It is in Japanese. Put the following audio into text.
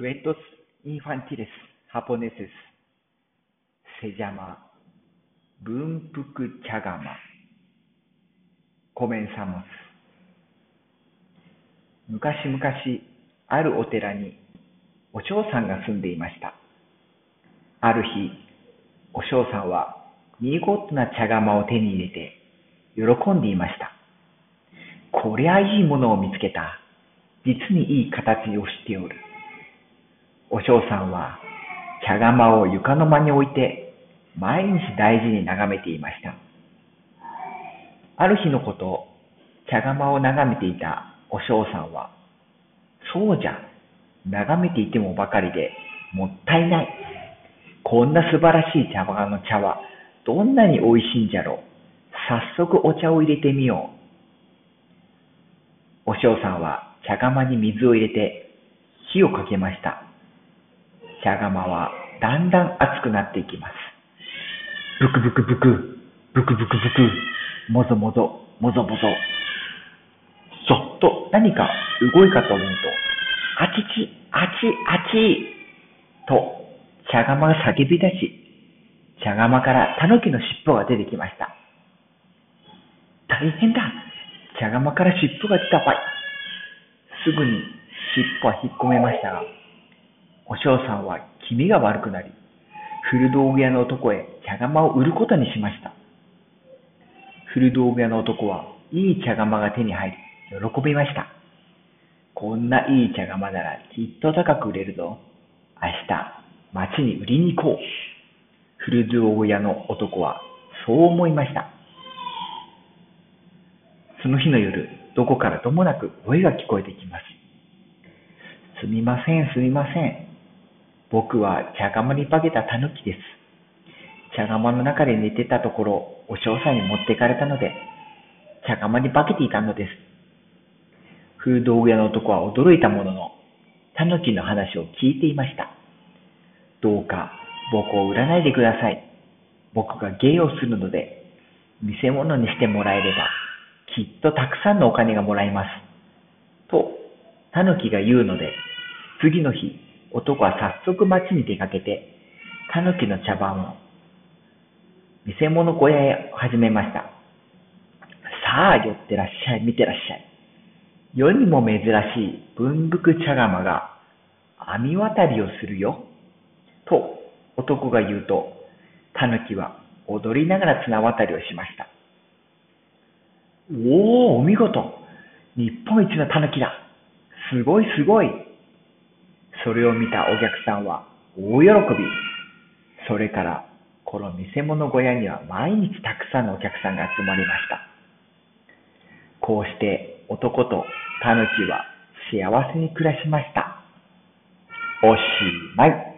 Cuentos infantiles japoneses se llama 文福茶釜 Comenzamos 昔々あるお寺にお嬢さんが住んでいました。ある日、お嬢さんは見事な茶釜を手に入れて喜んでいました。こりゃいいものを見つけた。実にいい形をしておる。お嬢さんは茶釜を床の間に置いて毎日大事に眺めていました。ある日のこと、茶釜を眺めていたお嬢さんは、そうじゃ、眺めていてもばかりでもったいない。こんな素晴らしい茶釜の茶はどんなに美味しいんじゃろう。早速お茶を入れてみよう。お嬢さんは茶釜に水を入れて火をかけました。茶釜はだんだん熱くなっていきます。ブクブクブク、ブクブクブク、もぞもぞ、もぞもぞ。そっと何か動いたと思うと、あちち、あち、あちと茶釜が叫び出し、茶釜から狸の尻尾が出てきました。大変だ茶釜から尻尾が出たばい。すぐに尻尾は引っ込めましたが、お嬢さんは気味が悪くなり、古道具屋の男へ茶釜を売ることにしました。古道具屋の男はいい茶釜が手に入り、喜びました。こんないい茶釜ならきっと高く売れるぞ。明日、町に売りに行こう。古道具屋の男はそう思いました。その日の夜、どこからともなく声が聞こえてきます。すみません、すみません。僕は茶釜に化けた狸です。茶釜の中で寝てたところ、お嬢さんに持ってかれたので、茶釜に化けていたのです。風道具屋の男は驚いたものの、狸の話を聞いていました。どうか僕を売らないでください。僕が芸をするので、見せ物にしてもらえれば、きっとたくさんのお金がもらえます。と、狸が言うので、次の日、男は早速町に出かけて、狸の茶番を見せ物小屋へ始めました。さあ、寄ってらっしゃい、見てらっしゃい。世にも珍しい文福茶釜が網渡りをするよ。と男が言うと、狸は踊りながら綱渡りをしました。おお、お見事日本一の狸だすごいすごいそれを見たお客さんは大喜び。それから、この見せ物小屋には毎日たくさんのお客さんが集まりました。こうして男とタヌキは幸せに暮らしました。おしまい。